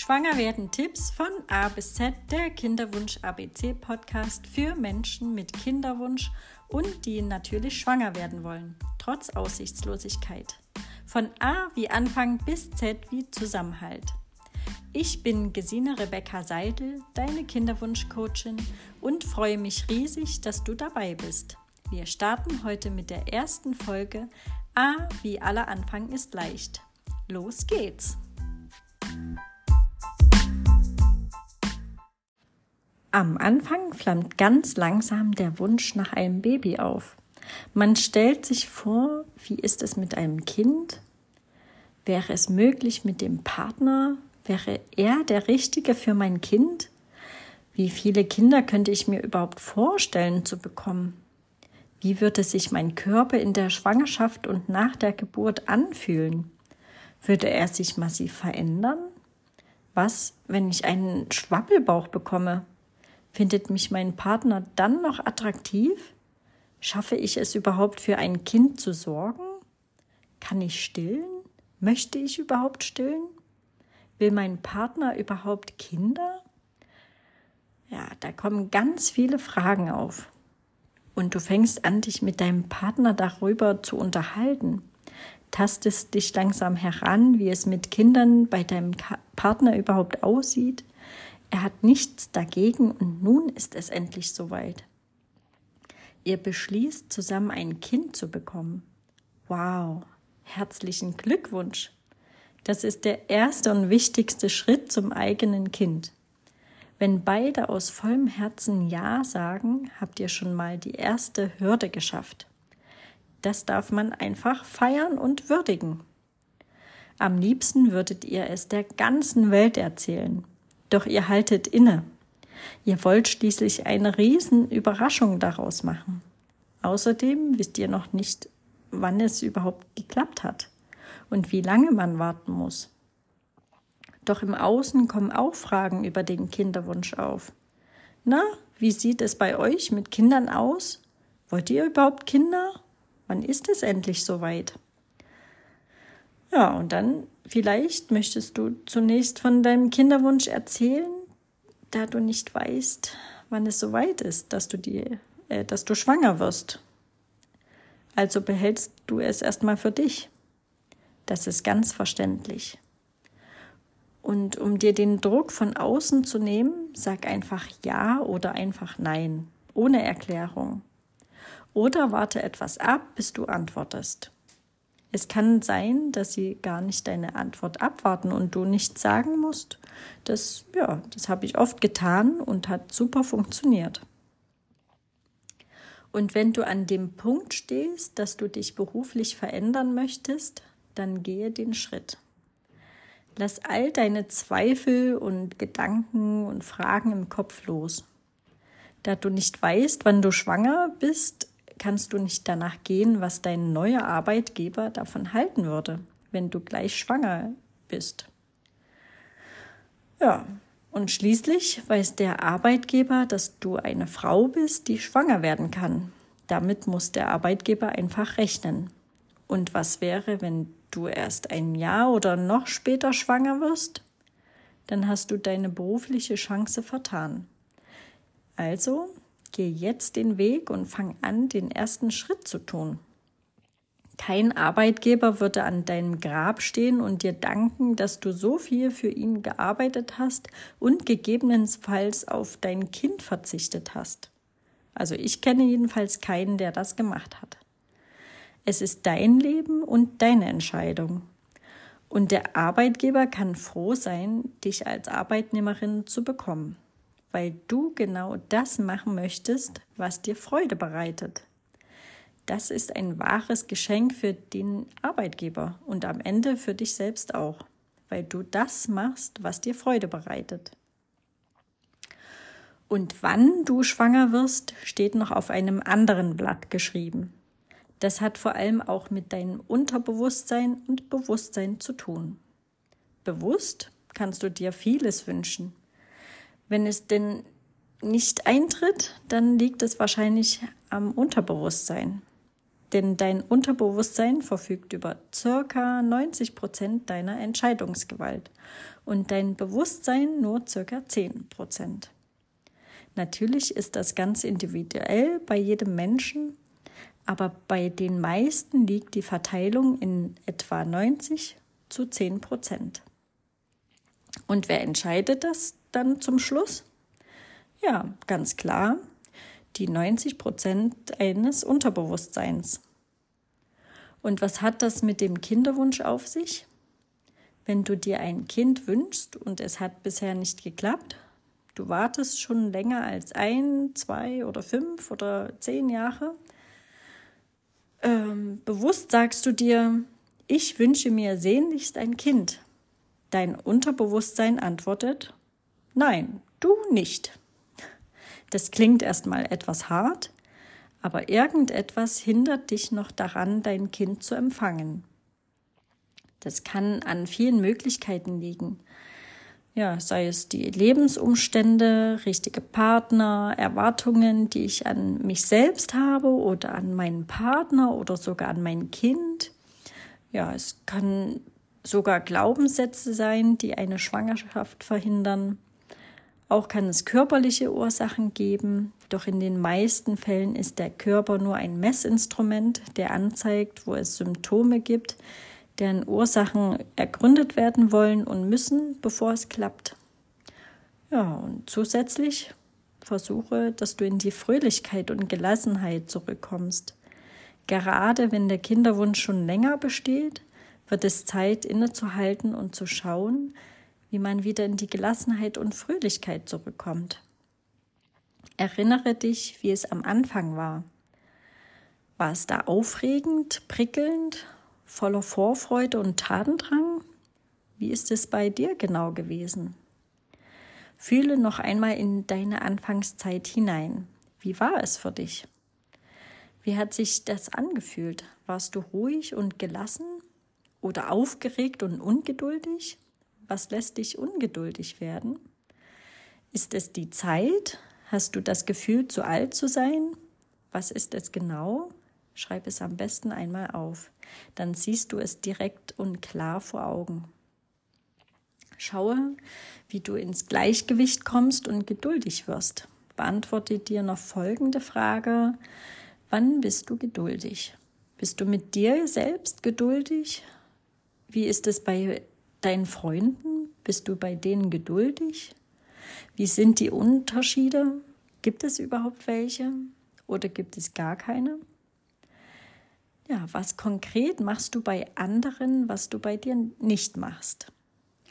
Schwanger werden Tipps von A bis Z, der Kinderwunsch ABC Podcast für Menschen mit Kinderwunsch und die natürlich schwanger werden wollen, trotz Aussichtslosigkeit. Von A wie Anfang bis Z wie Zusammenhalt. Ich bin Gesine Rebecca Seidel, deine Kinderwunschcoachin und freue mich riesig, dass du dabei bist. Wir starten heute mit der ersten Folge A wie aller Anfang ist leicht. Los geht's! Am Anfang flammt ganz langsam der Wunsch nach einem Baby auf. Man stellt sich vor, wie ist es mit einem Kind? Wäre es möglich mit dem Partner? Wäre er der Richtige für mein Kind? Wie viele Kinder könnte ich mir überhaupt vorstellen zu bekommen? Wie würde sich mein Körper in der Schwangerschaft und nach der Geburt anfühlen? Würde er sich massiv verändern? Was, wenn ich einen Schwabbelbauch bekomme? Findet mich mein Partner dann noch attraktiv? Schaffe ich es überhaupt für ein Kind zu sorgen? Kann ich stillen? Möchte ich überhaupt stillen? Will mein Partner überhaupt Kinder? Ja, da kommen ganz viele Fragen auf. Und du fängst an, dich mit deinem Partner darüber zu unterhalten. Tastest dich langsam heran, wie es mit Kindern bei deinem Partner überhaupt aussieht. Er hat nichts dagegen und nun ist es endlich soweit. Ihr beschließt, zusammen ein Kind zu bekommen. Wow, herzlichen Glückwunsch. Das ist der erste und wichtigste Schritt zum eigenen Kind. Wenn beide aus vollem Herzen Ja sagen, habt ihr schon mal die erste Hürde geschafft. Das darf man einfach feiern und würdigen. Am liebsten würdet ihr es der ganzen Welt erzählen. Doch ihr haltet inne. Ihr wollt schließlich eine Riesenüberraschung daraus machen. Außerdem wisst ihr noch nicht, wann es überhaupt geklappt hat und wie lange man warten muss. Doch im Außen kommen auch Fragen über den Kinderwunsch auf. Na, wie sieht es bei euch mit Kindern aus? Wollt ihr überhaupt Kinder? Wann ist es endlich soweit? Ja, und dann vielleicht möchtest du zunächst von deinem Kinderwunsch erzählen, da du nicht weißt, wann es soweit ist, dass du die, äh, dass du schwanger wirst. Also behältst du es erstmal für dich. Das ist ganz verständlich. Und um dir den Druck von außen zu nehmen, sag einfach Ja oder einfach Nein, ohne Erklärung. Oder warte etwas ab, bis du antwortest. Es kann sein, dass sie gar nicht deine Antwort abwarten und du nichts sagen musst. Das, ja, das habe ich oft getan und hat super funktioniert. Und wenn du an dem Punkt stehst, dass du dich beruflich verändern möchtest, dann gehe den Schritt. Lass all deine Zweifel und Gedanken und Fragen im Kopf los. Da du nicht weißt, wann du schwanger bist, kannst du nicht danach gehen, was dein neuer Arbeitgeber davon halten würde, wenn du gleich schwanger bist. Ja, und schließlich weiß der Arbeitgeber, dass du eine Frau bist, die schwanger werden kann. Damit muss der Arbeitgeber einfach rechnen. Und was wäre, wenn du erst ein Jahr oder noch später schwanger wirst? Dann hast du deine berufliche Chance vertan. Also Geh jetzt den Weg und fang an, den ersten Schritt zu tun. Kein Arbeitgeber würde an deinem Grab stehen und dir danken, dass du so viel für ihn gearbeitet hast und gegebenenfalls auf dein Kind verzichtet hast. Also ich kenne jedenfalls keinen, der das gemacht hat. Es ist dein Leben und deine Entscheidung. Und der Arbeitgeber kann froh sein, dich als Arbeitnehmerin zu bekommen weil du genau das machen möchtest, was dir Freude bereitet. Das ist ein wahres Geschenk für den Arbeitgeber und am Ende für dich selbst auch, weil du das machst, was dir Freude bereitet. Und wann du schwanger wirst, steht noch auf einem anderen Blatt geschrieben. Das hat vor allem auch mit deinem Unterbewusstsein und Bewusstsein zu tun. Bewusst kannst du dir vieles wünschen. Wenn es denn nicht eintritt, dann liegt es wahrscheinlich am Unterbewusstsein. denn dein Unterbewusstsein verfügt über circa 90 Prozent deiner Entscheidungsgewalt und dein Bewusstsein nur circa 10 Prozent. Natürlich ist das ganz individuell bei jedem Menschen, aber bei den meisten liegt die Verteilung in etwa 90 zu 10 Prozent. Und wer entscheidet das dann zum Schluss? Ja, ganz klar, die 90 Prozent eines Unterbewusstseins. Und was hat das mit dem Kinderwunsch auf sich? Wenn du dir ein Kind wünschst und es hat bisher nicht geklappt, du wartest schon länger als ein, zwei oder fünf oder zehn Jahre, ähm, bewusst sagst du dir, ich wünsche mir sehnlichst ein Kind. Dein Unterbewusstsein antwortet, nein, du nicht. Das klingt erstmal etwas hart, aber irgendetwas hindert dich noch daran, dein Kind zu empfangen. Das kann an vielen Möglichkeiten liegen. Ja, sei es die Lebensumstände, richtige Partner, Erwartungen, die ich an mich selbst habe oder an meinen Partner oder sogar an mein Kind. Ja, es kann sogar Glaubenssätze sein, die eine Schwangerschaft verhindern. Auch kann es körperliche Ursachen geben, doch in den meisten Fällen ist der Körper nur ein Messinstrument, der anzeigt, wo es Symptome gibt, deren Ursachen ergründet werden wollen und müssen, bevor es klappt. Ja, und zusätzlich versuche, dass du in die Fröhlichkeit und Gelassenheit zurückkommst. Gerade wenn der Kinderwunsch schon länger besteht, wird es Zeit innezuhalten und zu schauen, wie man wieder in die Gelassenheit und Fröhlichkeit zurückkommt. Erinnere dich, wie es am Anfang war. War es da aufregend, prickelnd, voller Vorfreude und Tatendrang? Wie ist es bei dir genau gewesen? Fühle noch einmal in deine Anfangszeit hinein. Wie war es für dich? Wie hat sich das angefühlt? Warst du ruhig und gelassen oder aufgeregt und ungeduldig? Was lässt dich ungeduldig werden? Ist es die Zeit? Hast du das Gefühl, zu alt zu sein? Was ist es genau? Schreib es am besten einmal auf. Dann siehst du es direkt und klar vor Augen. Schaue, wie du ins Gleichgewicht kommst und geduldig wirst. Beantworte dir noch folgende Frage. Wann bist du geduldig? Bist du mit dir selbst geduldig? Wie ist es bei deinen Freunden? Bist du bei denen geduldig? Wie sind die Unterschiede? Gibt es überhaupt welche oder gibt es gar keine? Ja, was konkret machst du bei anderen, was du bei dir nicht machst?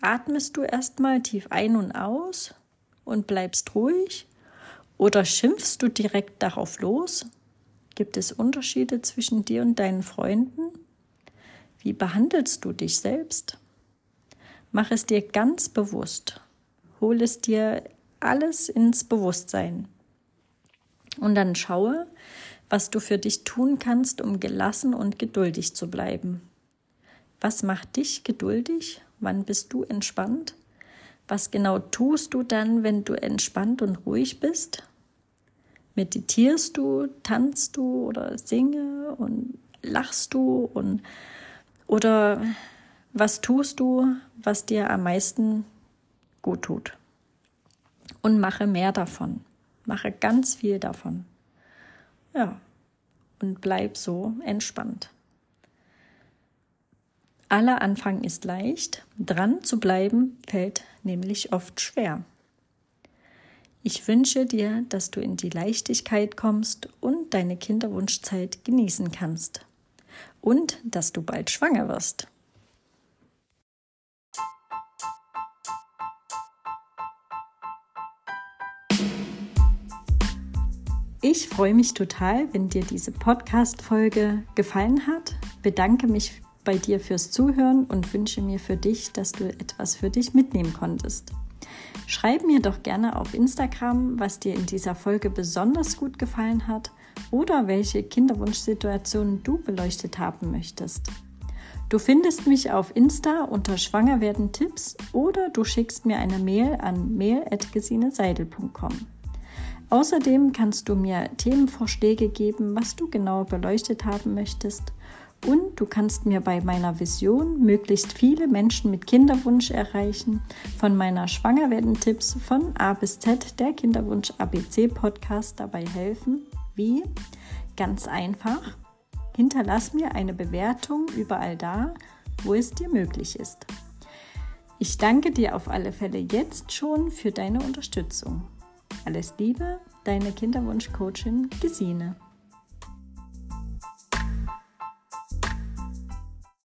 Atmest du erstmal tief ein und aus und bleibst ruhig? Oder schimpfst du direkt darauf los? Gibt es Unterschiede zwischen dir und deinen Freunden? Wie behandelst du dich selbst? Mach es dir ganz bewusst. Hol es dir alles ins Bewusstsein. Und dann schaue, was du für dich tun kannst, um gelassen und geduldig zu bleiben. Was macht dich geduldig? Wann bist du entspannt? Was genau tust du dann, wenn du entspannt und ruhig bist? Meditierst du, tanzt du oder singe und lachst du und oder was tust du, was dir am meisten gut tut? Und mache mehr davon. Mache ganz viel davon. Ja. Und bleib so entspannt. Aller Anfang ist leicht, dran zu bleiben fällt nämlich oft schwer. Ich wünsche dir, dass du in die Leichtigkeit kommst und deine Kinderwunschzeit genießen kannst. Und dass du bald schwanger wirst. Ich freue mich total, wenn dir diese Podcast-Folge gefallen hat. Bedanke mich bei dir fürs Zuhören und wünsche mir für dich, dass du etwas für dich mitnehmen konntest. Schreib mir doch gerne auf Instagram, was dir in dieser Folge besonders gut gefallen hat oder welche Kinderwunschsituationen du beleuchtet haben möchtest. Du findest mich auf Insta unter Schwangerwerden Tipps oder du schickst mir eine Mail an mail.gesineseidel.com. Außerdem kannst du mir Themenvorschläge geben, was du genau beleuchtet haben möchtest. Und du kannst mir bei meiner Vision möglichst viele Menschen mit Kinderwunsch erreichen, von meiner Schwangerwerden-Tipps von A bis Z, der Kinderwunsch ABC Podcast, dabei helfen. Wie? Ganz einfach. Hinterlass mir eine Bewertung überall da, wo es dir möglich ist. Ich danke dir auf alle Fälle jetzt schon für deine Unterstützung. Alles Liebe, deine Kinderwunschcoachin Gesine.